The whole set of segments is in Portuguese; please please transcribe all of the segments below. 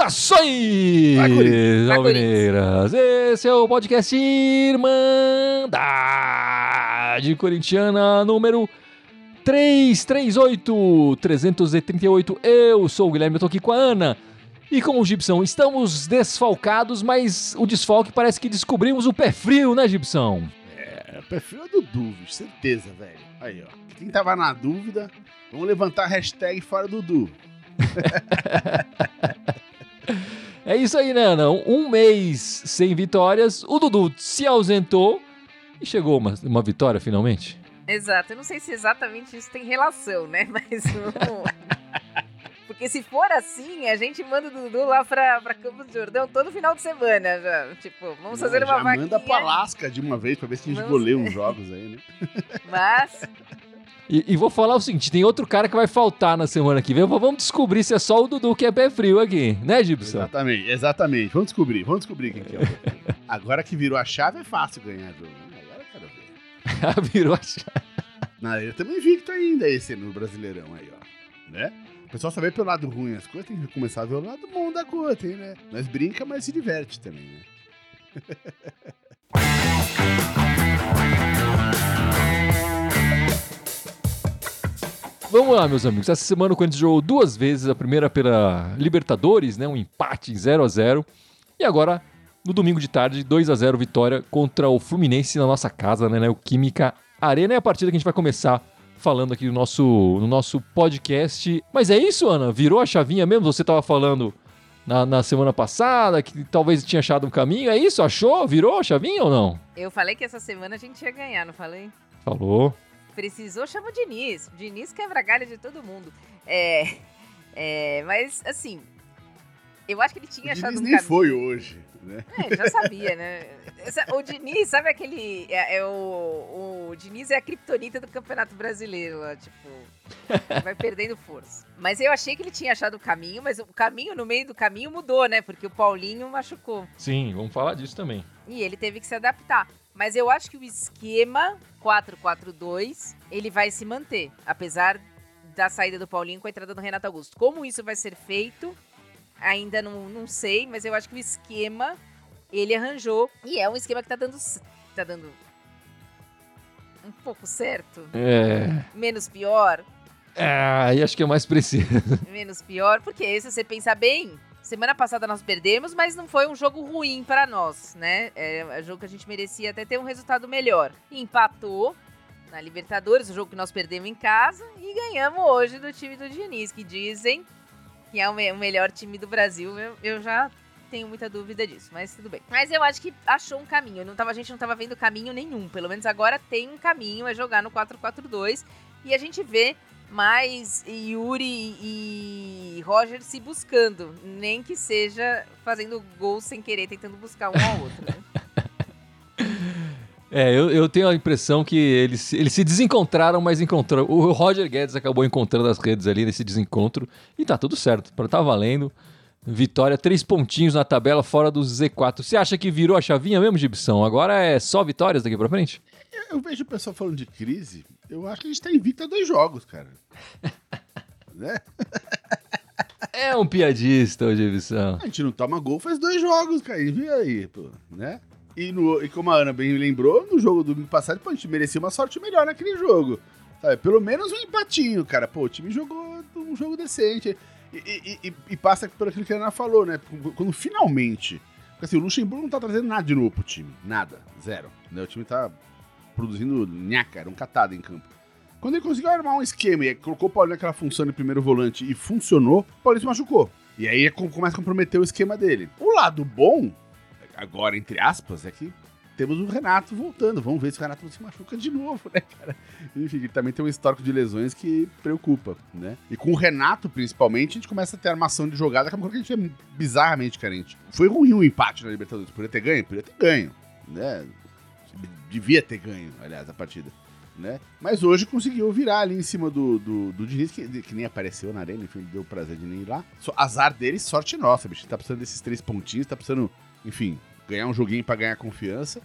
Saudações, alvinegras! Esse é o podcast Irmandade Corintiana número 338, 338. Eu sou o Guilherme, eu tô aqui com a Ana. E com o Gibson, estamos desfalcados, mas o desfalque parece que descobrimos o pé frio, né, Gibson? É, perfil é do Duvis, certeza, velho. Aí, ó. Quem tava na dúvida, vamos levantar a hashtag fora do Du. É isso aí, né, Ana? Um mês sem vitórias, o Dudu se ausentou e chegou uma, uma vitória finalmente. Exato. Eu não sei se exatamente isso tem relação, né? Mas. Porque se for assim, a gente manda o Dudu lá pra, pra Campos do Jordão todo final de semana já. Tipo, vamos fazer uma já vaquinha. manda pro Alasca de uma vez pra ver se a gente goleia uns jogos aí, né? Mas. E, e vou falar o seguinte: tem outro cara que vai faltar na semana que vem. Vamos descobrir se é só o Dudu que é pé frio aqui, né, Gibson? Exatamente, exatamente. Vamos descobrir, vamos descobrir quem que é. Agora que virou a chave é fácil ganhar jogo. né? Agora eu quero ver. Virou a chave. Não, eu também invicto ainda esse no Brasileirão aí, ó. Né? Pessoal só vê pelo lado ruim as coisas, tem que começar a ver o lado bom da coisa, tem, né? Nós brinca, mas se diverte também, né? Vamos lá, meus amigos. Essa semana o Corinthians jogou duas vezes, a primeira pela Libertadores, né? Um empate em 0 a 0 E agora, no domingo de tarde, 2 a 0 vitória contra o Fluminense na nossa casa, né? O Química Arena é a partida que a gente vai começar falando aqui no nosso, no nosso podcast. Mas é isso, Ana? Virou a chavinha mesmo? Você estava falando na, na semana passada que talvez tinha achado um caminho. É isso? Achou? Virou a chavinha ou não? Eu falei que essa semana a gente ia ganhar, não falei? Falou. Precisou, chama o Diniz. O Diniz quebra galho de todo mundo. É. É, mas, assim. Eu acho que ele O tinha achado Diniz um nem caminho. foi hoje, né? É, já sabia, né? O Diniz, sabe aquele. É, é o, o Diniz é a criptonita do Campeonato Brasileiro, lá, tipo. Vai perdendo força. Mas eu achei que ele tinha achado o caminho, mas o caminho no meio do caminho mudou, né? Porque o Paulinho machucou. Sim, vamos falar disso também. E ele teve que se adaptar. Mas eu acho que o esquema 4-4-2 ele vai se manter, apesar da saída do Paulinho com a entrada do Renato Augusto. Como isso vai ser feito, ainda não, não sei, mas eu acho que o esquema ele arranjou e é um esquema que tá dando tá dando um pouco certo, É. menos pior, Ah, aí acho que é mais preciso. menos pior, porque se você pensar bem, semana passada nós perdemos, mas não foi um jogo ruim pra nós, né? É um jogo que a gente merecia até ter um resultado melhor. Empatou na Libertadores, o jogo que nós perdemos em casa, e ganhamos hoje do time do Diniz, que dizem que é o, me- o melhor time do Brasil. Eu, eu já tenho muita dúvida disso, mas tudo bem. Mas eu acho que achou um caminho. Não tava, a gente não tava vendo caminho nenhum. Pelo menos agora tem um caminho, é jogar no 4-4-2. E a gente vê mais Yuri e Roger se buscando, nem que seja fazendo gol sem querer, tentando buscar um ao outro. Né? É, eu, eu tenho a impressão que eles, se- eles se desencontraram, mas encontraram. O Roger Guedes acabou encontrando as redes ali nesse desencontro e tá tudo certo. Tá valendo. Vitória, três pontinhos na tabela fora do Z4. Você acha que virou a chavinha mesmo, Gibson? Agora é só vitórias daqui pra frente? Eu, eu vejo o pessoal falando de crise, eu acho que a gente tá invicto a dois jogos, cara. né? É um piadista, ô Gibson. A gente não toma gol faz dois jogos, cara. E vê aí, pô, né? E, no, e como a Ana bem lembrou, no jogo do passado, pô, a gente merecia uma sorte melhor naquele jogo. Sabe? Pelo menos um empatinho, cara. Pô, o time jogou um jogo decente. E, e- e- e passa por aquilo que a Ana falou, né? Quando finalmente. Porque assim, o Luxemburgo não tá trazendo nada de novo pro time. Nada. Zero. Né? O time tá produzindo nhaca, era um catado em campo. Quando ele conseguiu armar um esquema e colocou o Paulinho naquela função de primeiro volante e funcionou, o Paulinho se machucou. E aí começa a comprometer o esquema dele. O lado bom, agora entre aspas, é que temos o Renato voltando. Vamos ver se o Renato não se machuca de novo, né, cara? Enfim, ele também tem um histórico de lesões que preocupa, né? E com o Renato, principalmente, a gente começa a ter armação de jogada, que é uma coisa que a gente é bizarramente carente. Foi ruim o empate na Libertadores. Poderia ter ganho? Poderia ter ganho, né? Devia ter ganho, aliás, a partida. Né? Mas hoje conseguiu virar ali em cima do, do, do Diniz, que, que nem apareceu na arena, enfim, deu prazer de nem ir lá. Azar dele, sorte nossa, bicho. Tá precisando desses três pontinhos, tá precisando, enfim, ganhar um joguinho para ganhar confiança.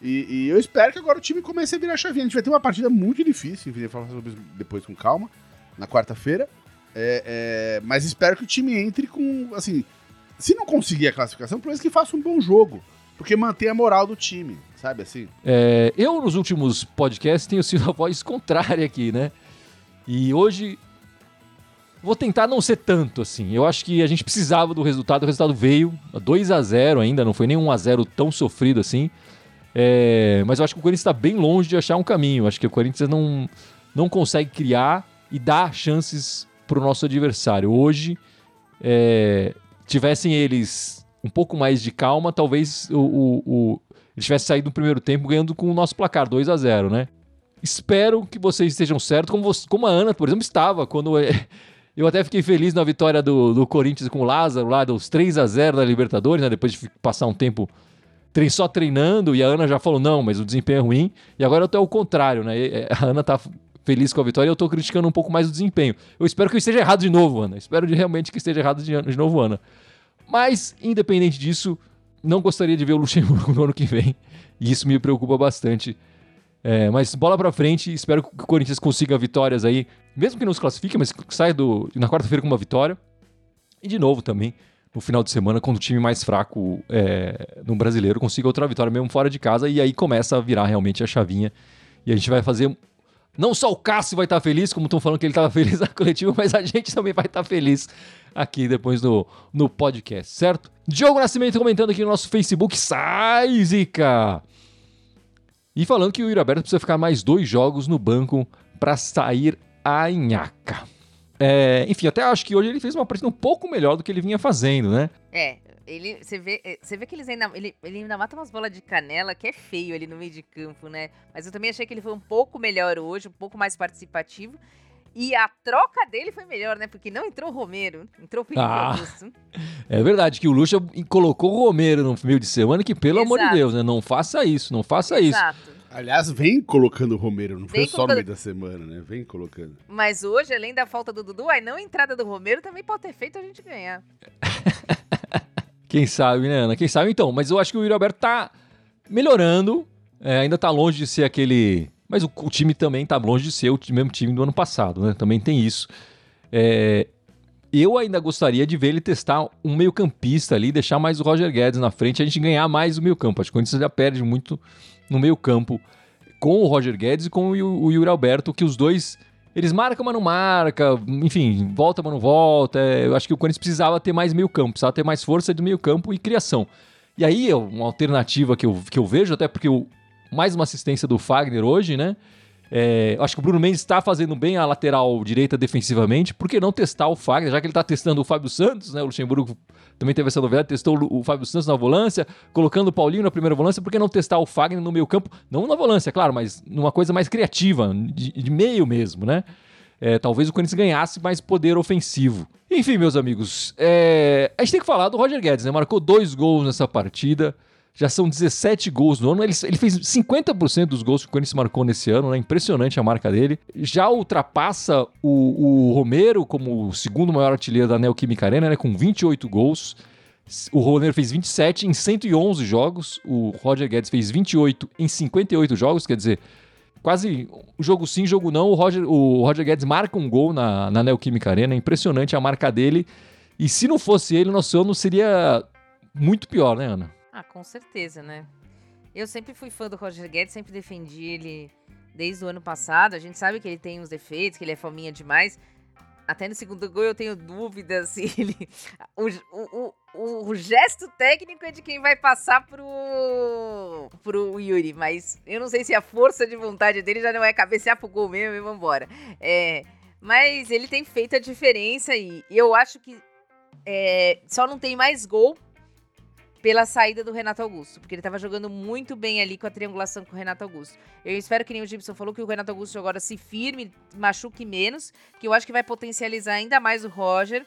E, e, eu espero que agora o time comece a virar chavinha. A gente vai ter uma partida muito difícil, enfim, falar sobre isso depois com calma, na quarta-feira. É, é, mas espero que o time entre com, assim, se não conseguir a classificação, pelo menos que faça um bom jogo. Porque mantém a moral do time, sabe assim? É, eu, nos últimos podcasts, tenho sido a voz contrária aqui, né? E hoje vou tentar não ser tanto assim. Eu acho que a gente precisava do resultado, o resultado veio, 2 a 0 ainda, não foi nem 1 a 0 tão sofrido assim. É, mas eu acho que o Corinthians está bem longe de achar um caminho. Eu acho que o Corinthians não, não consegue criar e dar chances para o nosso adversário. Hoje, é, tivessem eles um pouco mais de calma, talvez o, o, o eles saído no primeiro tempo ganhando com o nosso placar 2 a 0 né? Espero que vocês estejam certos, como, como a Ana, por exemplo, estava quando eu até fiquei feliz na vitória do, do Corinthians com o Lázaro, lá dos 3 a 0 da Libertadores, né? Depois de passar um tempo só treinando, e a Ana já falou, não, mas o desempenho é ruim. E agora tô ao contrário, né? A Ana tá feliz com a vitória e eu tô criticando um pouco mais o desempenho. Eu espero que eu esteja errado de novo, Ana. Espero de, realmente que esteja errado de, de novo, Ana. Mas, independente disso, não gostaria de ver o Luxemburgo no ano que vem. E isso me preocupa bastante. É, mas bola pra frente, espero que o Corinthians consiga vitórias aí, mesmo que não se classifique, mas saia do, na quarta-feira com uma vitória. E de novo também, no final de semana, quando o time mais fraco é, no brasileiro consiga outra vitória mesmo fora de casa, e aí começa a virar realmente a chavinha. E a gente vai fazer. Não só o Cássio vai estar feliz, como estão falando que ele estava feliz na coletiva, mas a gente também vai estar feliz aqui depois no, no podcast, certo? Diogo Nascimento comentando aqui no nosso Facebook. Sai, Zica! E falando que o Yuri Alberto precisa ficar mais dois jogos no banco para sair a nhaca. É, enfim, até acho que hoje ele fez uma partida um pouco melhor do que ele vinha fazendo, né? É, ele, você vê, é, você vê que eles ainda, ele, ele ainda mata umas bolas de canela que é feio ali no meio de campo, né? Mas eu também achei que ele foi um pouco melhor hoje, um pouco mais participativo. E a troca dele foi melhor, né? Porque não entrou o Romero, entrou o Felipe ah, Augusto. É verdade que o Lucha colocou o Romero no meio de semana, que pelo Exato. amor de Deus, né? Não faça isso, não faça Exato. isso. Aliás, vem colocando o Romero, não vem foi só no meio da semana, né? Vem colocando. Mas hoje, além da falta do Dudu, a não entrada do Romero também pode ter feito a gente ganhar. Quem sabe, né, Ana? Quem sabe então. Mas eu acho que o Yuri Alberto tá melhorando. É, ainda tá longe de ser aquele mas o, o time também está longe de ser o mesmo time do ano passado, né? Também tem isso. É, eu ainda gostaria de ver ele testar um meio-campista ali, deixar mais o Roger Guedes na frente, a gente ganhar mais o meio-campo. Acho que o Corinthians já perde muito no meio-campo com o Roger Guedes e com o, o Yuri Alberto, que os dois eles marcam, mas não marca, enfim, volta, mas não volta. É, eu acho que o Corinthians precisava ter mais meio-campo, precisava ter mais força de meio-campo e criação. E aí, uma alternativa que eu, que eu vejo, até porque o, mais uma assistência do Fagner hoje, né? É, acho que o Bruno Mendes está fazendo bem a lateral direita defensivamente. Por que não testar o Fagner? Já que ele está testando o Fábio Santos, né? O Luxemburgo também teve essa novidade, testou o Fábio Santos na volância, colocando o Paulinho na primeira volância. Por que não testar o Fagner no meio campo? Não na volância, claro, mas numa coisa mais criativa, de, de meio mesmo, né? É, talvez o Corinthians ganhasse mais poder ofensivo. Enfim, meus amigos, é, a gente tem que falar do Roger Guedes, né? Marcou dois gols nessa partida. Já são 17 gols no ano. Ele, ele fez 50% dos gols que o Corinthians marcou nesse ano, né? Impressionante a marca dele. Já ultrapassa o, o Romero como o segundo maior artilheiro da Neoquímica Arena, né? Com 28 gols. O Romero fez 27 em 111 jogos. O Roger Guedes fez 28 em 58 jogos. Quer dizer, quase jogo sim, jogo não. O Roger, o Roger Guedes marca um gol na, na Neoquímica Arena. Impressionante a marca dele. E se não fosse ele, nosso ano seria muito pior, né, Ana? Ah, com certeza, né? Eu sempre fui fã do Roger Guedes, sempre defendi ele desde o ano passado. A gente sabe que ele tem uns defeitos, que ele é fominha demais. Até no segundo gol eu tenho dúvidas se ele. O, o, o, o, gesto técnico é de quem vai passar pro, pro Yuri, mas eu não sei se a força de vontade dele já não é cabecear pro gol mesmo e vambora. É, mas ele tem feito a diferença e eu acho que é, só não tem mais gol pela saída do Renato Augusto, porque ele estava jogando muito bem ali com a triangulação com o Renato Augusto. Eu espero que nem o Gibson falou que o Renato Augusto agora se firme, machuque menos, que eu acho que vai potencializar ainda mais o Roger.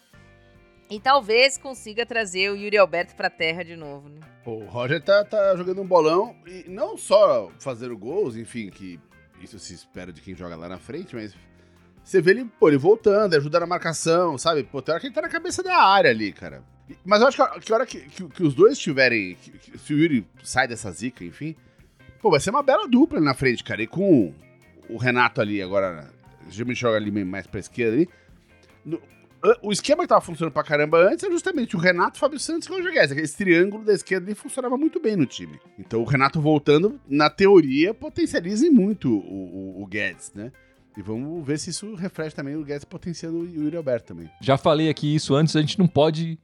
E talvez consiga trazer o Yuri Alberto pra terra de novo, né? O Roger tá, tá jogando um bolão e não só fazer gols, enfim, que isso se espera de quem joga lá na frente, mas você vê ele, pô, ele voltando, ajudando a marcação, sabe? Pô, tem hora que ele tá na cabeça da área ali, cara. Mas eu acho que a que, hora que, que, que os dois tiverem. que- se o Yuri sai dessa zica, enfim. Pô, vai ser uma bela dupla ali na frente, cara. E com o Renato ali agora. Já me joga ali mais pra esquerda ali. No- a- o esquema que tava funcionando pra caramba antes é justamente o Renato, o Fábio Santos e o Roger Guedes. Esse triângulo da esquerda ali funcionava muito bem no time. Então o Renato voltando, na teoria, potencializa muito o, o- o Guedes, né? E vamos ver se isso reflete também o Guedes potenciando o Yuri Alberto também. Já falei aqui isso antes, a gente não pode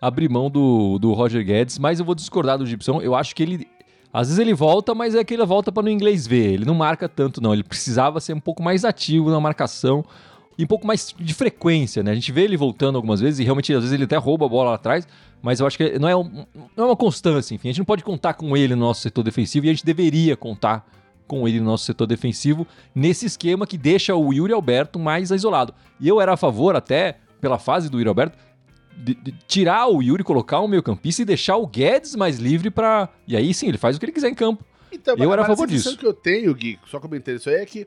abrir mão do, do Roger Guedes, mas eu vou discordar do Gibson. Eu acho que ele. Às vezes ele volta, mas é que ele volta para no inglês ver. Ele não marca tanto, não. Ele precisava ser um pouco mais ativo na marcação e um pouco mais de frequência, né? A gente vê ele voltando algumas vezes e realmente às vezes ele até rouba a bola lá atrás, mas eu acho que não é, um- não é uma constância, enfim. A gente não pode contar com ele no nosso setor defensivo e a gente deveria contar com ele no nosso setor defensivo nesse esquema que deixa o Yuri Alberto mais isolado. E eu era a favor até, pela fase do Yuri Alberto, de, de tirar o Yuri, colocar um meio campista e deixar o Guedes mais livre para E aí sim, ele faz o que ele quiser em campo. Então, Eu era a favor sensação disso. que eu tenho, Gui, só comentando isso aí, é que,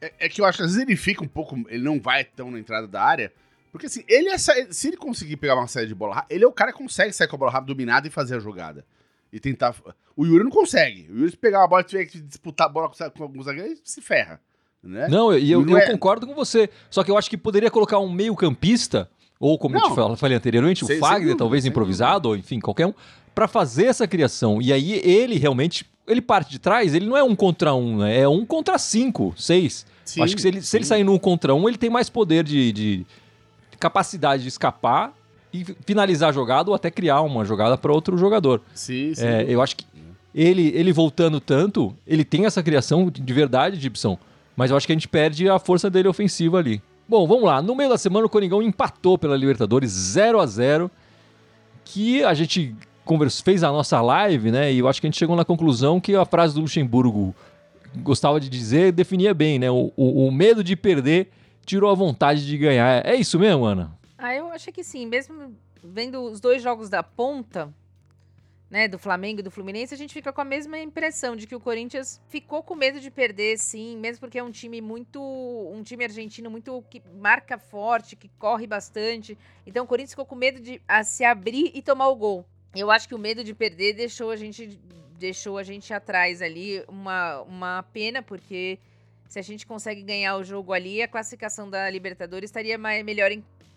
é, é que eu acho que às vezes ele fica um pouco. Ele não vai tão na entrada da área. Porque assim, ele é, se ele conseguir pegar uma série de bola rápida, ele é o cara que consegue sair com a bola rápida dominada e fazer a jogada. E tentar. O Yuri não consegue. O Yuri, se pegar uma bola e tiver que disputar a bola com, alguns zagueiros, se ferra. Né? Não, e eu, eu é- concordo com você. Só que eu acho que poderia colocar um meio campista, ou como eu Não. te fal- falei anteriormente, Sem- o Fagner, dúvida, talvez improvisado, ou enfim, qualquer um, para fazer essa criação. E aí ele realmente. Ele parte de trás, ele não é um contra um, né? É um contra cinco, seis. Sim, Acho que se ele, se ele sair no um contra um, ele tem mais poder de, de capacidade de escapar e finalizar a jogada ou até criar uma jogada para outro jogador. Sim, sim. É, eu acho que ele, ele voltando tanto, ele tem essa criação de verdade, Gibson, mas eu acho que a gente perde a força dele ofensiva ali. Bom, vamos lá. No meio da semana, o Coringão empatou pela Libertadores 0 a 0 que a gente conversou, fez a nossa live, né? E eu acho que a gente chegou na conclusão que a frase do Luxemburgo gostava de dizer definia bem, né? O, o- o medo de perder tirou a vontade de ganhar. É isso mesmo, Ana? Ah, eu acho que sim. Mesmo vendo os dois jogos da ponta, né, do Flamengo e do Fluminense, a gente fica com a mesma impressão de que o Corinthians ficou com medo de perder, sim, mesmo porque é um time muito, um time argentino muito que marca forte, que corre bastante. Então o Corinthians ficou com medo de a, se abrir e tomar o gol. Eu acho que o medo de perder deixou a gente deixou a gente atrás ali, uma, uma pena porque se a gente consegue ganhar o jogo ali, a classificação da Libertadores estaria mais, melhor,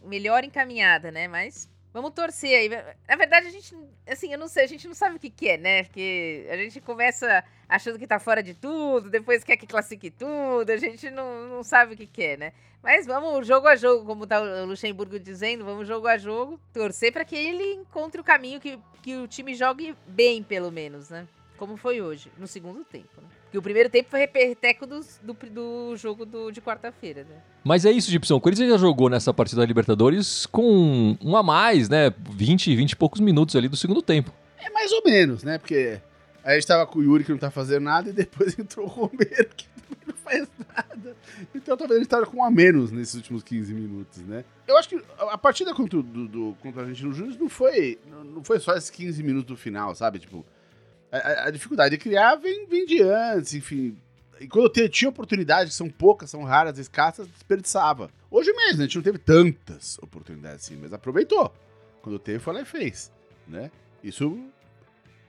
melhor encaminhada, né? Mas vamos torcer aí. Na verdade, a gente, assim, eu não sei, a gente não sabe o que, que é, né? Porque a gente começa achando que tá fora de tudo, depois quer que classifique tudo, a gente não, não sabe o que, que é, né? Mas vamos jogo a jogo, como tá o Luxemburgo dizendo, vamos jogo a jogo, torcer para que ele encontre o caminho que, que o time jogue bem, pelo menos, né? Como foi hoje, no segundo tempo, né? Porque o primeiro tempo foi repeteco dos- do, do jogo do- de quarta-feira, né? Mas é isso, Gibson. O Corinthians já jogou nessa partida da Libertadores com um a mais, né? 20, 20 e poucos minutos ali do segundo tempo. É mais ou menos, né? Porque a gente tava com o Yuri que não tá fazendo nada e depois entrou o Romero que não faz nada. Então talvez ele tava com um a menos nesses últimos 15 minutos, né? Eu acho que a partida contra o, do, do, contra a Argentino Júnior não foi, não- não foi só esses 15 minutos do final, sabe? Tipo, a, a- dificuldade de criar vem, vem de antes, enfim. E quando eu te- tinha oportunidades, que são poucas, são raras, escassas, desperdiçava. Hoje mesmo, a gente não teve tantas oportunidades assim, mas aproveitou. Quando teve, foi lá e fez, né? Isso,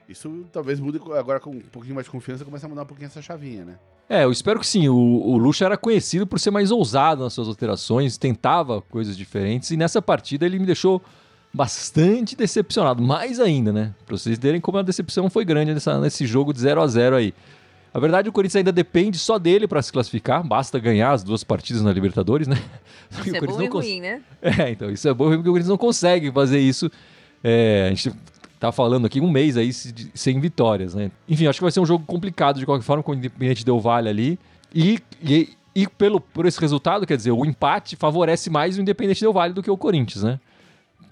isso talvez mude agora com um pouquinho mais de confiança, começa a mudar um pouquinho essa chavinha, né? É, eu espero que sim. O, o Lucha era conhecido por ser mais ousado nas suas alterações, tentava coisas diferentes, e nessa partida ele me deixou bastante decepcionado. Mais ainda, né? Pra vocês verem como a decepção foi grande nessa, nesse jogo de 0 a 0 aí. A verdade, o Corinthians ainda depende só dele para se classificar, basta ganhar as duas partidas na Libertadores, né? Isso o é bom e não cons- ruim, né? É, então, isso é bom porque o Corinthians não consegue fazer isso. É, a gente tá falando aqui um mês aí sem vitórias, né? Enfim, acho que vai ser um jogo complicado de qualquer forma com o Independente Del Vale ali. E, e, e pelo, por esse resultado, quer dizer, o empate favorece mais o Independente Del Vale do que o Corinthians, né?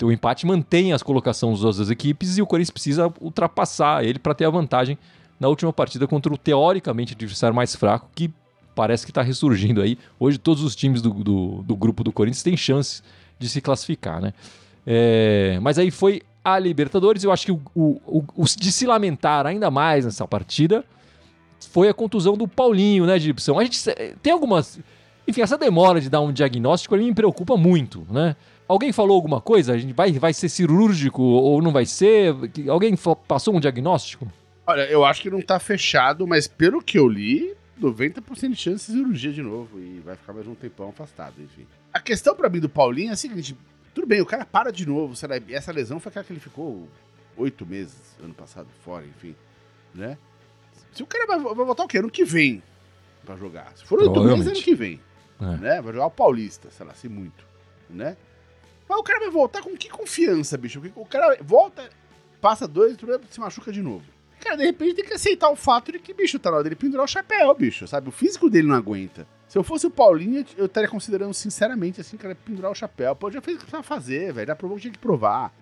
O empate mantém as colocações das duas equipes e o Corinthians precisa ultrapassar ele para ter a vantagem na última partida contra o teoricamente adversário mais fraco, que parece que está ressurgindo aí. Hoje todos os times do, do, do grupo do Corinthians têm chances de se classificar, né? É, mas aí foi a Libertadores. Eu acho que o, o, o- de se lamentar ainda mais nessa partida foi a contusão do Paulinho, né, Gibson? A gente tem algumas. Enfim, essa demora de dar um diagnóstico me preocupa muito, né? Alguém falou alguma coisa? A gente vai, vai ser cirúrgico ou não vai ser? Alguém passou um diagnóstico? Olha, eu acho que não tá fechado, mas pelo que eu li, 90% de chance de cirurgia de novo. E vai ficar mais um tempão afastado, enfim. A questão pra mim do Paulinho é a seguinte: tudo bem, o cara para de novo. Será? Essa lesão foi aquela que ele ficou oito meses ano passado fora, enfim. Né? Se o cara vai, vai voltar o quê? Ano que vem pra jogar. Se for oito meses, Provavelmente. ano que vem. É. Né? Vai jogar o Paulista, sei lá, se muito. Né? Mas o cara vai voltar com que confiança, bicho? O cara volta, passa dois, se machuca de novo. Cara, de repente tem que aceitar o fato de que, bicho, tá na hora dele pendurar o chapéu, bicho, sabe? O físico dele não aguenta. Se eu fosse o Paulinho, eu estaria considerando sinceramente, assim, cara, pendurar o chapéu. Pô, já fez o que precisava fazer, velho. Já provou que tinha que provar.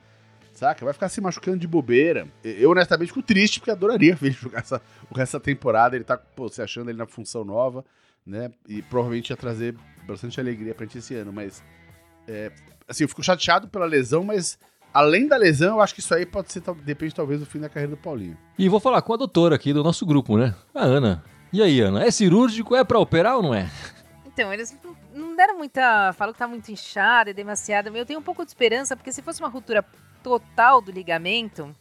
Saca? Vai ficar se machucando de bobeira. Eu, honestamente, fico triste, porque adoraria ver ele jogar essa, o resto da temporada. Ele tá, pô, se achando ele na função nova, né? E provavelmente ia trazer bastante alegria pra gente esse ano. Mas, é, assim, eu fico chateado pela lesão, mas além da lesão, eu acho que isso aí pode ser, depende talvez do fim da carreira do Paulinho. E vou falar com a doutora aqui do nosso grupo, né? A Ana. E aí, Ana? É cirúrgico? É pra operar ou não é? Então, eles não- deram muita. Falam que tá muito inchado, é demasiado. Eu tenho um pouco de esperança, porque se fosse uma ruptura total do ligamento,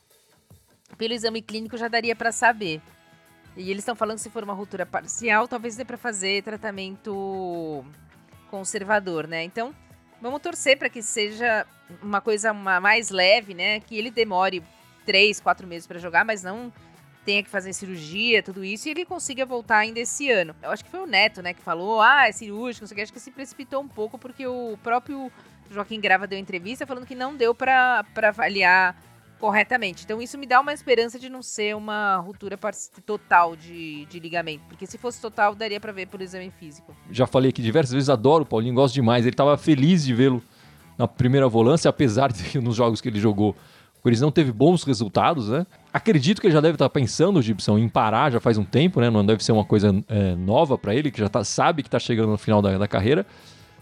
pelo exame clínico já daria pra saber. E eles estão falando que se for uma ruptura parcial, talvez dê pra fazer tratamento conservador, né? Então, vamos torcer pra que seja uma coisa ma- mais leve, né? Que ele demore três, quatro meses pra jogar, mas não tenha que fazer cirurgia, tudo isso, e ele consiga voltar ainda esse ano. Eu acho que foi o Neto, né, que falou, ah, é cirúrgico, não sei o que, acho que se precipitou um pouco, porque o próprio Joaquim Grava deu entrevista falando que não deu pra avaliar corretamente. Então isso me dá uma esperança de não ser uma ruptura total de, de ligamento, porque se fosse total, daria pra ver por exame físico. Já falei aqui diversas vezes, adoro o Paulinho, gosto demais. Ele tava feliz de vê-lo na primeira volância, apesar de que nos jogos que ele jogou, o Corinthians não teve bons resultados, né? Acredito que ele já deve estar pensando, Gibson, em parar já faz um tempo, né? Não deve ser uma coisa é, nova pra ele, que já tá, sabe que tá chegando no final da, da carreira.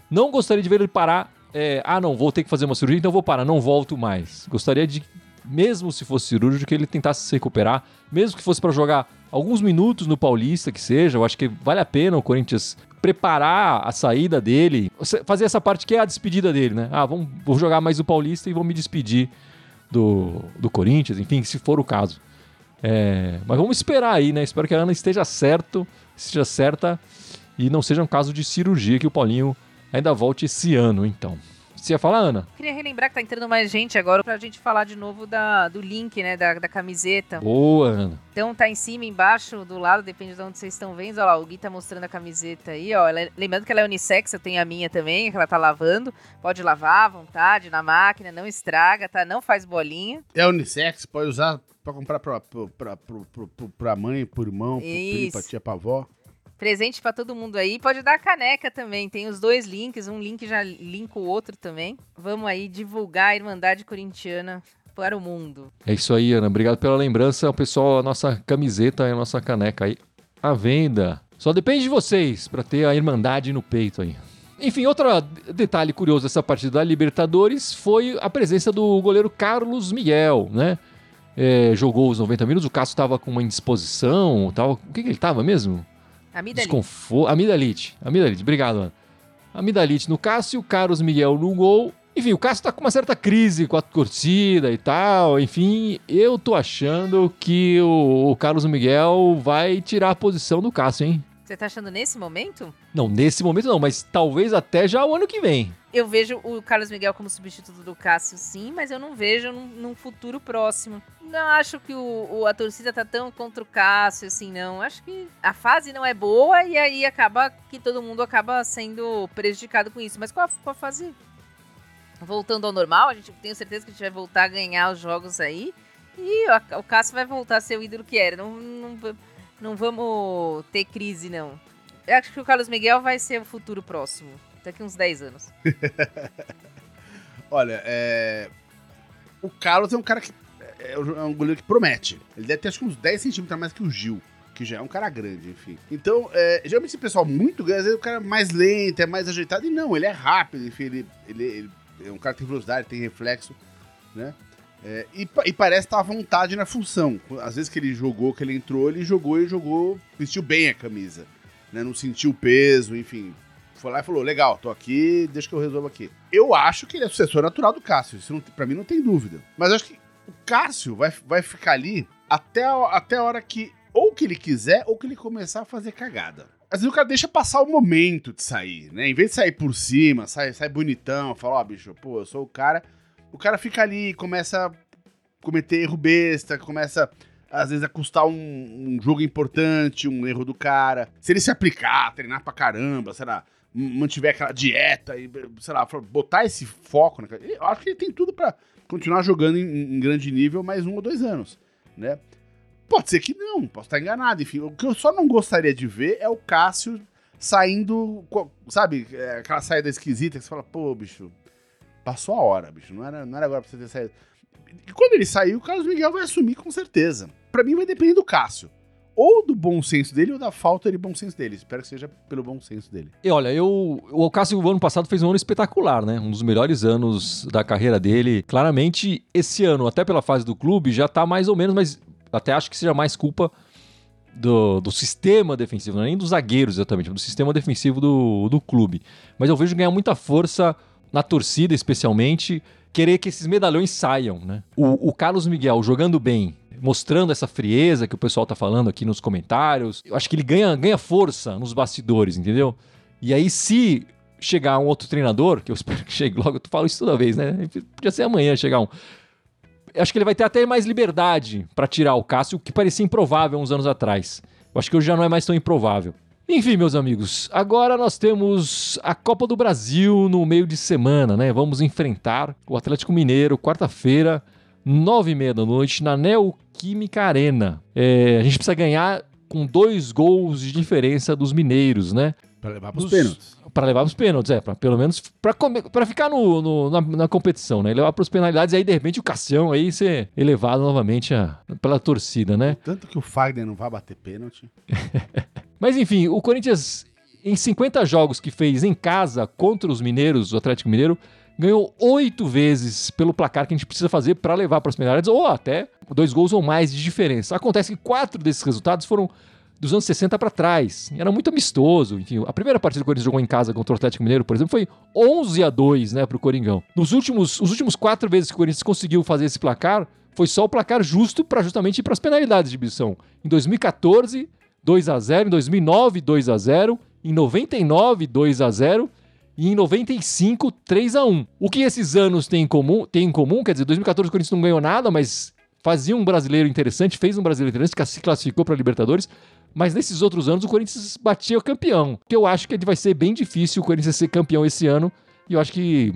Não gostaria de ver ele parar. é, ah, não, vou ter que fazer uma cirurgia, então vou parar, não volto mais. Gostaria de, mesmo se fosse cirúrgico, que ele tentasse se recuperar, mesmo que fosse pra jogar alguns minutos no Paulista, que seja. Eu acho que vale a pena o Corinthians preparar a saída dele, fazer essa parte que é a despedida dele, né? Ah, vamos, vou jogar mais o Paulista e vou me despedir do, do Corinthians, enfim, se for o caso. É, mas vamos esperar aí, né? Espero que a Ana esteja certo, esteja certa e não seja um caso de cirurgia que o Paulinho ainda volte esse ano, então. Você ia falar, Ana? Queria relembrar que tá entrando mais gente agora pra gente falar de novo da, do link, né, da, da camiseta. Boa, Ana. Então tá em cima, embaixo, do lado, depende de onde vocês estão vendo. Olha lá, o Gui tá mostrando a camiseta aí, ó. Ela é- lembrando que ela é unissex, eu tenho a minha também, que ela tá lavando. Pode lavar à vontade, na máquina, não estraga, tá? Não faz bolinha. É unissex, pode usar pra comprar pra, pra, pra, pra, pra, pra mãe, pro irmão, pro filho, Isso. pra tia, pra avó. Presente pra todo mundo aí. Pode dar caneca também. Tem os dois links, um link já linka o outro também. Vamos aí divulgar a Irmandade Corintiana para o mundo. É isso aí, Ana. Obrigado pela lembrança. O pessoal, a nossa camiseta e a nossa caneca aí à venda. Só depende de vocês para ter a Irmandade no peito aí. Enfim, outro detalhe curioso dessa partida da Libertadores foi a presença do goleiro Carlos Miguel, né? É, jogou os 90 minutos, o Cássio estava com uma indisposição, tava, o que, que ele estava mesmo? Amidali. Desconforto. Amidalite. Amidalite. Obrigado, mano. Amidalite no Cássio, Carlos Miguel no gol. Enfim, o Cássio tá com uma certa crise com a torcida e tal. Enfim, eu tô achando que o Carlos Miguel vai tirar a posição do Cássio, hein? Você tá achando nesse momento? Não, nesse momento não, mas talvez até já o ano que vem. Eu vejo o Carlos Miguel como substituto do Cássio, sim, mas eu não vejo num, num futuro próximo. Não acho que o, o- a torcida tá tão contra o Cássio, assim, não. Acho que a fase não é boa e aí acaba que todo mundo acaba sendo prejudicado com isso. Mas com a, com a fase voltando ao normal, a gente tenho certeza que a gente vai voltar a ganhar os jogos aí. E o Cássio vai voltar a ser o ídolo que era. Não, não, não vamos ter crise, não. Eu acho que o Carlos Miguel vai ser o futuro próximo. Daqui uns 10 anos. Olha, é... o Carlos é um cara que é um goleiro que promete. Ele deve ter acho que uns 10 centímetros a mais que o Gil, que já é um cara grande, enfim. Então, é, geralmente esse pessoal muito grande, às vezes o cara é mais lento, é mais ajeitado, e não, ele é rápido, enfim, ele, ele, ele é um cara que tem velocidade, tem reflexo, né? É, e, e parece estar à vontade na função. Às vezes que ele jogou, que ele entrou, ele jogou e jogou, vestiu bem a camisa. Né? Não sentiu peso, enfim. foi lá e falou: legal, tô aqui, deixa que eu resolvo aqui. Eu acho que ele é sucessor natural do Cássio, isso pra mim não tem dúvida. Mas acho que o Cássio vai, vai ficar ali até a, até a hora que ou que ele quiser ou que ele começar a fazer cagada. Às vezes o cara deixa passar o momento de sair, né? Em vez de sair por cima, sai, sai bonitão, fala, ó, oh, bicho, pô, eu sou o cara. O cara fica ali, começa a cometer erro besta, começa, às vezes, a custar um, um jogo importante, um erro do cara. Se ele se aplicar, treinar pra caramba, sei lá, mantiver aquela dieta e, sei lá, botar esse foco, né? Eu acho que ele tem tudo para continuar jogando em, em grande nível mais um ou dois anos, né? Pode ser que não, posso estar enganado. Enfim, o que eu só não gostaria de ver é o Cássio saindo, sabe, é, aquela saída esquisita que você fala, pô, bicho, passou a hora, bicho, não era, não era agora pra você ter saído. E quando ele sair, o Carlos Miguel vai assumir com certeza. Para mim vai depender do Cássio. Ou do bom senso dele ou da falta de bom senso dele. Espero que seja pelo bom senso dele. E olha, eu, o Cássio, o ano passado, fez um ano espetacular, né? Um dos melhores anos da carreira dele. Claramente, esse ano, até pela fase do clube, já tá mais ou menos, mas até acho que seja mais culpa do, do sistema defensivo, não é nem dos zagueiros exatamente, do sistema defensivo do, do clube. Mas eu vejo ganhar muita força na torcida, especialmente, querer que esses medalhões saiam, né? O, o Carlos Miguel jogando bem, mostrando essa frieza que o pessoal tá falando aqui nos comentários, eu acho que ele ganha, ganha força nos bastidores, entendeu? E aí, se chegar um outro treinador, que eu espero que chegue logo, tu fala isso toda vez, né? Podia ser amanhã chegar um acho que ele vai ter até mais liberdade para tirar o Cássio, que parecia improvável uns anos atrás. Eu acho que hoje já não é mais tão improvável. Enfim, meus amigos, agora nós temos a Copa do Brasil no meio de semana, né? Vamos enfrentar o Atlético Mineiro, quarta-feira, nove e meia da noite, na Neoquímica Arena. É, a gente precisa ganhar com dois gols de diferença dos mineiros, né? Para levar para os pênaltis para levar os pênaltis, é, pra, pelo menos para ficar no, no na, na, competição, né? Levar para os penalidades e aí de repente o Cassião aí ser elevado novamente a, pela torcida, né? Tanto que o Fagner não vai bater pênalti. Mas enfim, o Corinthians em 50 jogos que fez em casa contra os mineiros, o Atlético Mineiro, ganhou oito vezes pelo placar que a gente precisa fazer para levar para as penalidades, ou até dois gols ou mais de diferença. Acontece que quatro desses resultados foram dos anos 60 para trás. Era muito amistoso. Enfim, a primeira partida que o Corinthians jogou em casa contra o Atlético Mineiro, por exemplo, foi 11 a 2, né, pro Coringão. Nos últimos, os últimos quatro vezes que o Corinthians conseguiu fazer esse placar, foi só o placar justo para justamente ir para as penalidades de missão. Em 2014, 2 a 0, em 2009, 2 a 0, em 99, 2 a 0 e em 95, 3 a 1. O que esses anos têm em comum? Tem em comum, quer dizer, 2014 o Corinthians não ganhou nada, mas fazia um brasileiro interessante, fez um brasileiro interessante, que se classificou para a Libertadores. Mas nesses outros anos o Corinthians batia o campeão. Que eu acho que vai ser bem difícil o Corinthians ser campeão esse ano. E eu acho que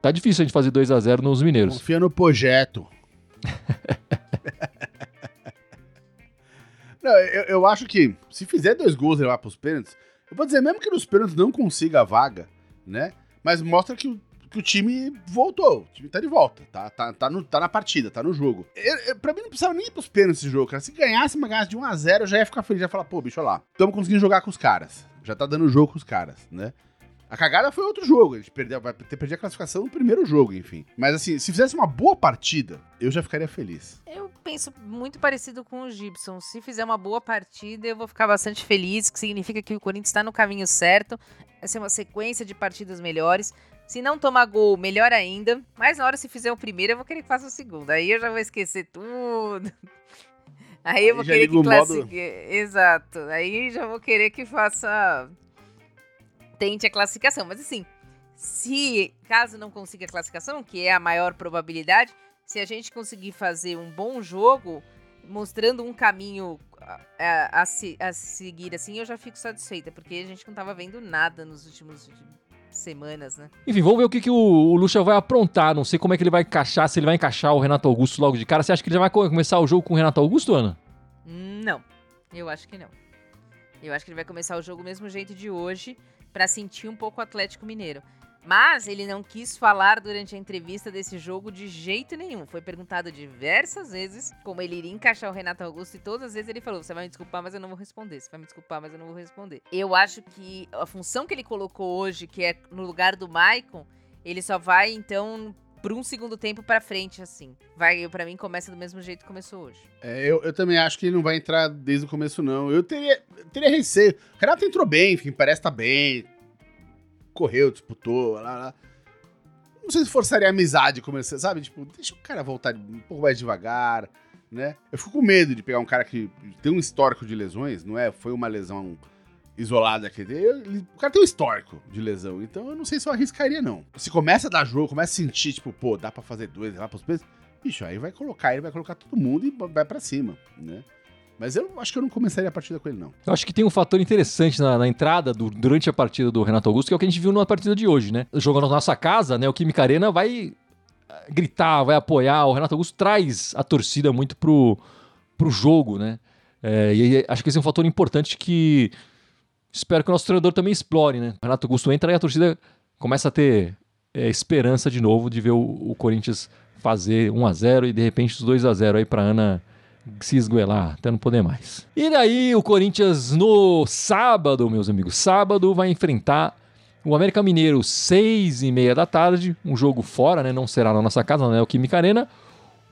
tá difícil a gente fazer 2 a 0 nos mineiros. Confia no projeto. não, eu, eu, acho que se fizer dois gols e levar pros pênaltis, eu vou dizer, mesmo que nos pênaltis não consiga a vaga, né? Mas mostra que o que o time voltou. O time tá de volta. Tá, tá, tá, no, tá na partida, tá no jogo. Eu, eu, pra mim não precisava nem ir pros pênaltis esse jogo, cara. Se ganhasse uma ganhasse de 1x0, eu já ia ficar feliz. Já ia falar, pô, bicho, olha lá. Tamo conseguindo jogar com os caras. Já tá dando jogo com os caras, né? A cagada foi outro jogo. A gente perdeu, vai ter perdido a classificação no primeiro jogo, enfim. Mas assim, se fizesse uma boa partida, eu já ficaria feliz. Eu penso muito parecido com o Gibson. Se fizer uma boa partida, eu vou ficar bastante feliz, que significa que o Corinthians está no caminho certo. Vai ser uma sequência de partidas melhores. Se não tomar gol, melhor ainda. Mas na hora se fizer o primeiro, eu vou querer que faça o segundo. Aí eu já vou esquecer tudo. Aí eu vou querer que classifique. Modo... Exato. Aí já vou querer que faça. Tente a classificação. Mas assim, se caso não consiga a classificação, que é a maior probabilidade, se a gente conseguir fazer um bom jogo, mostrando um caminho a, a, a, seguir assim, eu já fico satisfeita, porque a gente não estava vendo nada nos últimos semanas, né? Enfim, vamos ver o que, que o, o Lucha vai aprontar. Não sei como é que ele vai encaixar, se ele vai encaixar o Renato Augusto logo de cara. Você acha que ele já vai começar o jogo com o Renato Augusto, Ana? Não, eu acho que não. Eu acho que ele vai começar o jogo do mesmo jeito de hoje, para sentir um pouco o Atlético Mineiro. Mas ele não quis falar durante a entrevista desse jogo de jeito nenhum. Foi perguntado diversas vezes como ele iria encaixar o Renato Augusto e todas as vezes ele falou: Você vai me desculpar, mas eu não vou responder. Você vai me desculpar, mas eu não vou responder. Eu acho que a função que ele colocou hoje, que é no lugar do Maicon, ele só vai então por um segundo tempo para frente, assim. Vai, para mim, começa do mesmo jeito que começou hoje. É, eu, eu também acho que ele não vai entrar desde o começo, não. Eu teria, teria receio. O Renato entrou bem, enfim, parece estar tá bem correu, disputou, lá, lá. Não sei se forçaria a amizade, começar, sabe? Tipo, deixa o cara voltar um pouco mais devagar, né? Eu fico com medo de pegar um cara que tem um histórico de lesões, não é? Foi uma lesão isolada que ele, o cara tem um histórico de lesão, então eu não sei se eu arriscaria não. Se começa a dar jogo, começa a sentir tipo, pô, dá para fazer dois, levar pros pesos, bicho, aí vai colocar, ele vai colocar todo mundo e vai para cima, né? Mas eu acho que eu não começaria a partida com ele, não. Eu acho que tem um fator interessante na, na entrada, do, durante a partida do Renato Augusto, que é o que a gente viu na partida de hoje, né? Jogando na nossa casa, né? O Química Arena vai eh, gritar, vai apoiar. O Renato Augusto traz a torcida muito pro, pro jogo, né? É, e acho que esse é um fator importante que espero que o nosso treinador também explore, né? Renato Augusto entra e a torcida começa a ter é, esperança de novo de ver o, o Corinthians fazer 1 a 0 e de repente os 2 a 0 aí para Ana se esgoelar até não poder mais. E daí o Corinthians no sábado, meus amigos, sábado vai enfrentar o América Mineiro, seis e meia da tarde, um jogo fora, né? Não será na nossa casa, na Neoquímica Arena.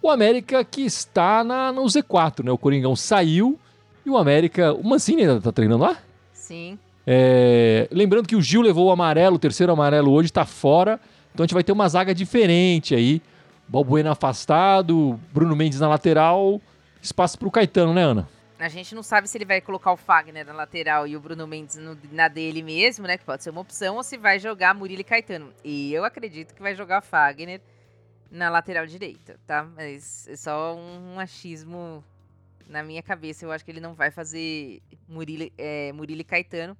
O América que está na, no Z4, né? O Coringão saiu e o América... O Mancini ainda tá treinando lá? Sim. É, lembrando que o Gil levou o amarelo, o terceiro amarelo hoje, está fora. Então a gente vai ter uma zaga diferente aí. Balbuena afastado, Bruno Mendes na lateral, espaço para o Caetano, né, Ana? A gente não sabe se ele vai colocar o Fagner na lateral e o Bruno Mendes no, na dele mesmo, né? Que pode ser uma opção, ou se vai jogar Murilo e Caetano. E eu acredito que vai jogar Fagner na lateral direita, tá? Mas é só um achismo na minha cabeça. Eu acho que ele não vai fazer Murilo, é, Murilo e Caetano.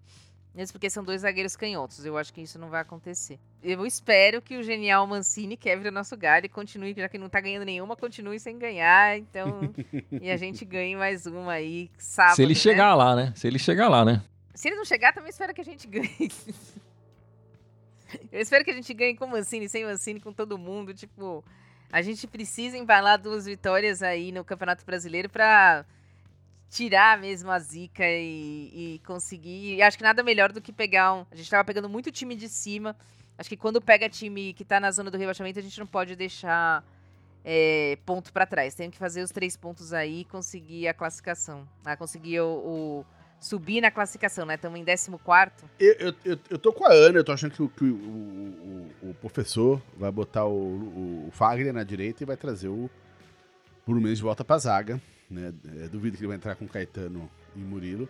Mesmo porque são dois zagueiros canhotos. Eu acho que isso não vai acontecer. Eu espero que o genial Mancini quebre o nosso galho e continue, já que não tá ganhando nenhuma, continue sem ganhar. Então, e a gente ganhe mais uma aí sábado. Se ele né? chegar lá, né? Se ele chegar lá, né? Se ele não chegar, também espero que a gente ganhe. Eu espero que a gente ganhe com Mancini, sem Mancini, com todo mundo. Tipo, a gente precisa embalar duas vitórias aí no Campeonato Brasileiro pra tirar mesmo a zica e, e, conseguir. E acho que nada melhor do que pegar um. A gente tava pegando muito time de cima. Acho que quando pega time que tá na zona do rebaixamento, a gente não pode deixar é, ponto para trás. Tem que fazer os três pontos aí e conseguir a classificação. Ah, conseguir o, o subir na classificação, né? Estamos em 14. Eu, eu, eu, eu, tô com a Ana, eu tô achando que, o, que o, o, o, professor vai botar o, o, Fagner na direita e vai trazer o Bruno Mendes de volta pra zaga. Né? É, duvido que ele vai entrar com Caetano e Murilo.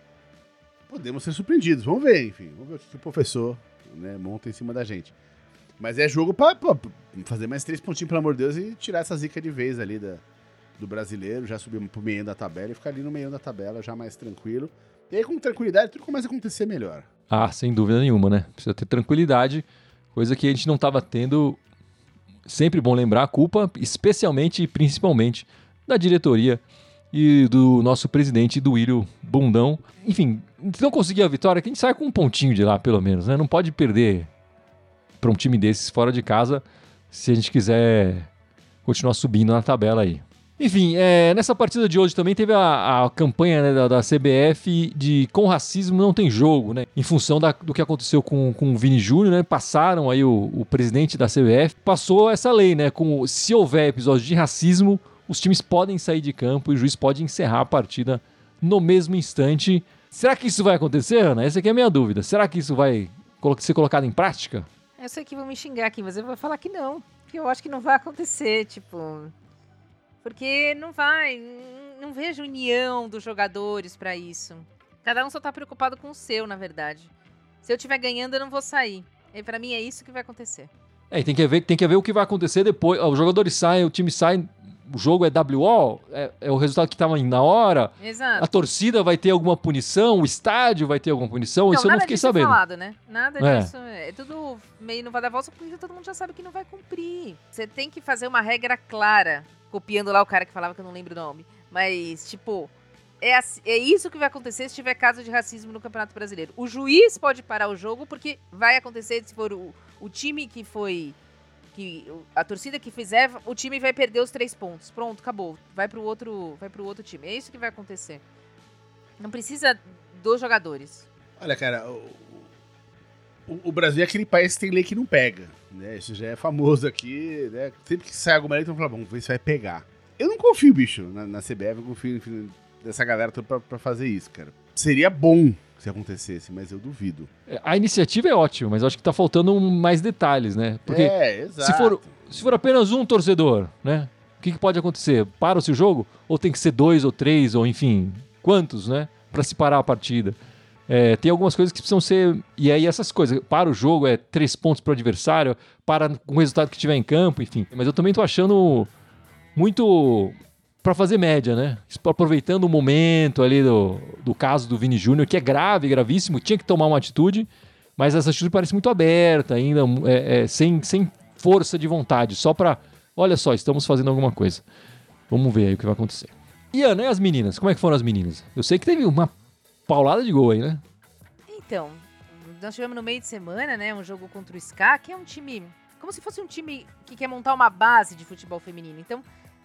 Podemos ser surpreendidos, vamos ver, enfim. Vamos ver o que o professor né, monta em cima da gente. Mas é jogo pra, pra, fazer mais três pontinhos, pelo amor de Deus, e tirar essa zica de vez ali da, do brasileiro, já subir pro meio da tabela e ficar ali no meio da tabela, já mais tranquilo. E aí, com tranquilidade, tudo começa a acontecer melhor. Ah, sem dúvida nenhuma, né? Precisa ter tranquilidade, coisa que a gente não estava tendo. Sempre bom lembrar a culpa, especialmente e principalmente da diretoria e do nosso presidente Duílio Bundão. Enfim, se não conseguir a vitória, que a gente sai com um pontinho de lá, pelo menos, né? Não pode perder para um time desses fora de casa se a gente quiser continuar subindo na tabela aí. Enfim, é, nessa partida de hoje também teve a, a campanha né, da, da, CBF de com racismo não tem jogo, né? Em função da, do que aconteceu com, com o Vini Júnior, né? Passaram aí o, o presidente da CBF, passou essa lei, né? Com se houver episódio de racismo, os times podem sair de campo e o juiz pode encerrar a partida no mesmo instante. Será que isso vai acontecer, Ana? Essa aqui é a minha dúvida. Será que isso vai ser colocado em prática? Eu sei que vão me xingar aqui, mas eu vou falar que não. Que eu acho que não vai acontecer, tipo. Porque não vai. Não vejo união dos jogadores para isso. Cada um só tá preocupado com o seu, na verdade. Se eu estiver ganhando, eu não vou sair. E para mim é isso que vai acontecer. É, tem que ver, tem que ver o que vai acontecer depois. Os jogadores saem, o time sai o jogo é WO, é, é o resultado que estava na hora. Exato. A torcida vai ter alguma punição, o estádio vai ter alguma punição, não, isso eu não fiquei é sabendo. É falado, né? Nada é. disso. É tudo meio no vai dar volta, porque todo mundo já sabe que não vai cumprir. Você tem que fazer uma regra clara, copiando lá o cara que falava que eu não lembro o nome. Mas, tipo, é, é isso que vai acontecer se tiver caso de racismo no Campeonato Brasileiro. O juiz pode parar o jogo porque vai acontecer se for o, o time que foi que a torcida que fizer, o time vai perder os três pontos. Pronto, acabou. Vai pro outro, vai pro outro time. É isso que vai acontecer. Não precisa dos jogadores. Olha, cara, o, o, o Brasil é aquele país que tem lei que não pega, né? Isso já é famoso aqui, né? Sempre que sai alguma lei, então fala, vamos ver se vai pegar. Eu não confio, bicho, na, na CBF, eu confio enfim, nessa galera toda pra, pra fazer isso, cara. Seria bom se acontecesse, mas eu duvido. É, A iniciativa é ótima, mas acho que tá faltando mais detalhes, né? Porque é, se for, se for apenas um torcedor, né? O que, que pode acontecer? Para-se o jogo? Ou tem que ser dois ou três, ou enfim, quantos, né? Pra se parar a partida. É, tem algumas coisas que precisam ser. E aí, essas coisas. Para o jogo é três pontos pro adversário, para com o resultado que tiver em campo, enfim. Mas eu também tô achando muito pra fazer média, né? Aproveitando o momento ali do, do caso do Vini Júnior, que é grave, gravíssimo, tinha que tomar uma atitude, mas essa atitude parece muito aberta ainda, é, é, sem, sem força de vontade, só pra. Olha só, estamos fazendo alguma coisa. Vamos ver aí o que vai acontecer. E Ana, e as meninas? Como é que foram as meninas? Eu sei que teve uma paulada de gol aí, né? Então, nós tivemos no meio de semana, né, um jogo contra o SCA, que é um time, como se fosse um time que quer montar uma base de futebol feminino. Então,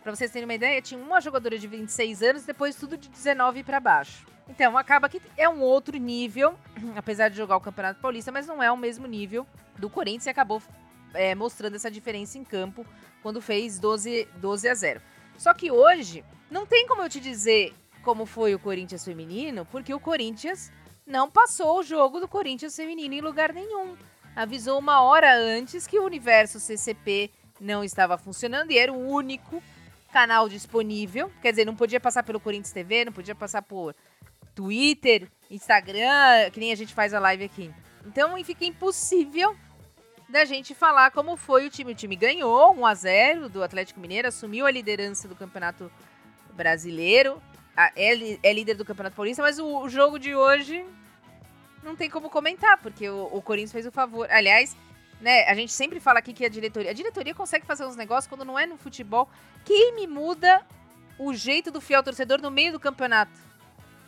pra vocês terem uma ideia, tinha uma jogadora de 26 anos, depois tudo de 19 pra baixo. Então, acaba que é um outro nível, apesar de jogar o Campeonato Paulista, mas não é o mesmo nível do Corinthians e acabou é, mostrando essa diferença em campo quando fez 12, 12 a 0. Só que hoje, não tem como eu te dizer como foi o Corinthians feminino, porque o Corinthians não passou o jogo do Corinthians feminino em lugar nenhum. Avisou uma hora antes que o universo CCP não estava funcionando e era o único canal disponível. Quer dizer, não podia passar pelo Corinthians TV, não podia passar por Twitter, Instagram, que nem a gente faz a live aqui. Então fica impossível da gente falar como foi o time. O time ganhou 1 a 0 do Atlético Mineiro, assumiu a liderança do Campeonato Brasileiro, é, é líder do Campeonato Paulista, mas o, jogo de hoje não tem como comentar, porque o Corinthians fez o favor. Aliás, né, a gente sempre fala aqui que a diretoria. A diretoria consegue fazer uns negócios quando não é no futebol. Quem me muda o jeito do fiel torcedor no meio do campeonato?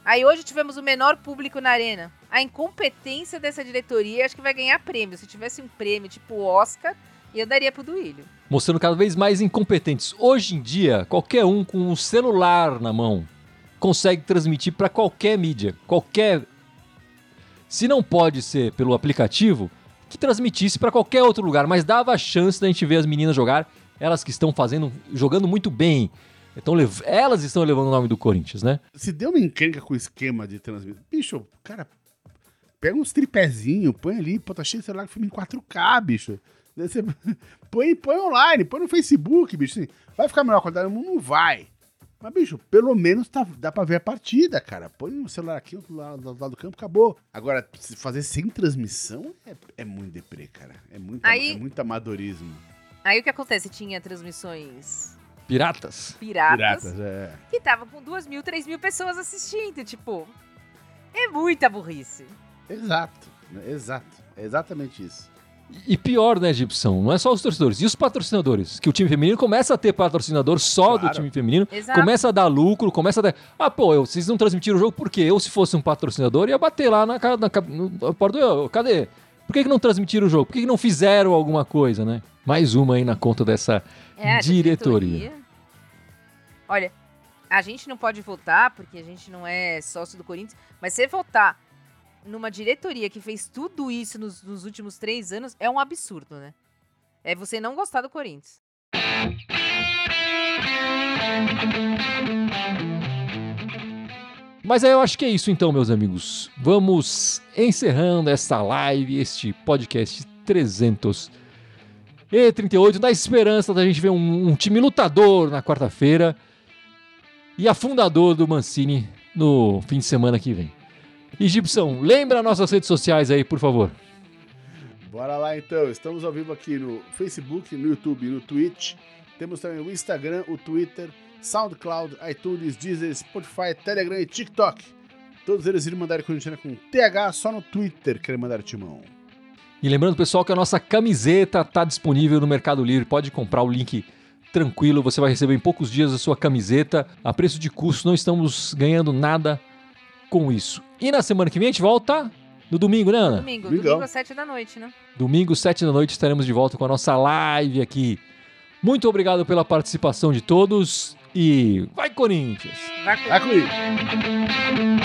Aí hoje tivemos o menor público na arena. A incompetência dessa diretoria acho que vai ganhar prêmio. Se tivesse um prêmio tipo Oscar, eu daria pro Duílio. Mostrando cada vez mais incompetentes. Hoje em dia, qualquer um com um celular na mão consegue transmitir para qualquer mídia, qualquer. Se não pode ser pelo aplicativo, que transmitisse para qualquer outro lugar, mas dava a chance da gente ver as meninas jogar, elas que estão fazendo, jogando muito bem. Então, elas estão levando o nome do Corinthians, né? Se deu uma encrenca com o esquema de transmissão, bicho, cara, pega uns tripézinhos, põe ali, pô, tá cheio de celular com filme em 4K, bicho. Você põe, põe online, põe no Facebook, bicho. Vai ficar melhor qualidade? Não vai. Mas, bicho, pelo menos tá- dá pra ver a partida, cara. Põe um celular aqui, outro lado, do lado do campo, acabou. Agora, fazer sem transmissão é, é muito deprê, cara. É muito, Aí- é muito amadorismo. Aí o que acontece? Tinha transmissões Piratas. piratas, Piratas, é. que tava com duas mil, três mil pessoas assistindo. Tipo, é muita burrice. Exato, exato. É exatamente isso. E pior, né, Gibson? Não é só os torcedores. E os patrocinadores? Que o time feminino começa a ter patrocinador só do Claro. time feminino. Exato. Começa a dar lucro, começa a dar. Ah, pô, eu- vocês não transmitiram o jogo porque eu, se fosse um patrocinador, ia bater lá na, ca- na, ca- no- na porta do. Cadê? Por que, que não transmitiram o jogo? Por que, que não fizeram alguma coisa, né? Mais uma aí na conta dessa É, a diretoria. Olha, a gente não pode votar porque a gente não é sócio do Corinthians, mas você votar numa diretoria que fez tudo isso nos, nos últimos três anos é um absurdo, né? É você não gostar do Corinthians. Mas aí eu acho que é isso então, meus amigos. Vamos encerrando esta live, este podcast 300 e 38, na esperança da gente ver um, um time lutador na quarta-feira e afundador do Mancini no fim de semana que vem. E Gibson, lembra nossas redes sociais aí, por favor. Bora lá então, estamos ao vivo aqui no Facebook, no YouTube, no Twitch. Temos também o Instagram, o Twitter, SoundCloud, iTunes, Deezer, Spotify, Telegram e TikTok. Todos eles irem mandar corintiana com TH só no Twitter, querem mandar timão. E lembrando, pessoal, que a nossa camiseta está disponível no Mercado Livre. Pode comprar o link tranquilo. Você vai receber em poucos dias a sua camiseta a preço de custo. Não estamos ganhando nada com isso. E na semana que vem a gente volta no domingo, né, Ana? Domingo, domingo às sete da noite, né? Domingo, sete da noite, estaremos de volta com a nossa live aqui. Muito obrigado pela participação de todos e vai Corinthians! Vai, vai Corinthians! Vai, Corinthians.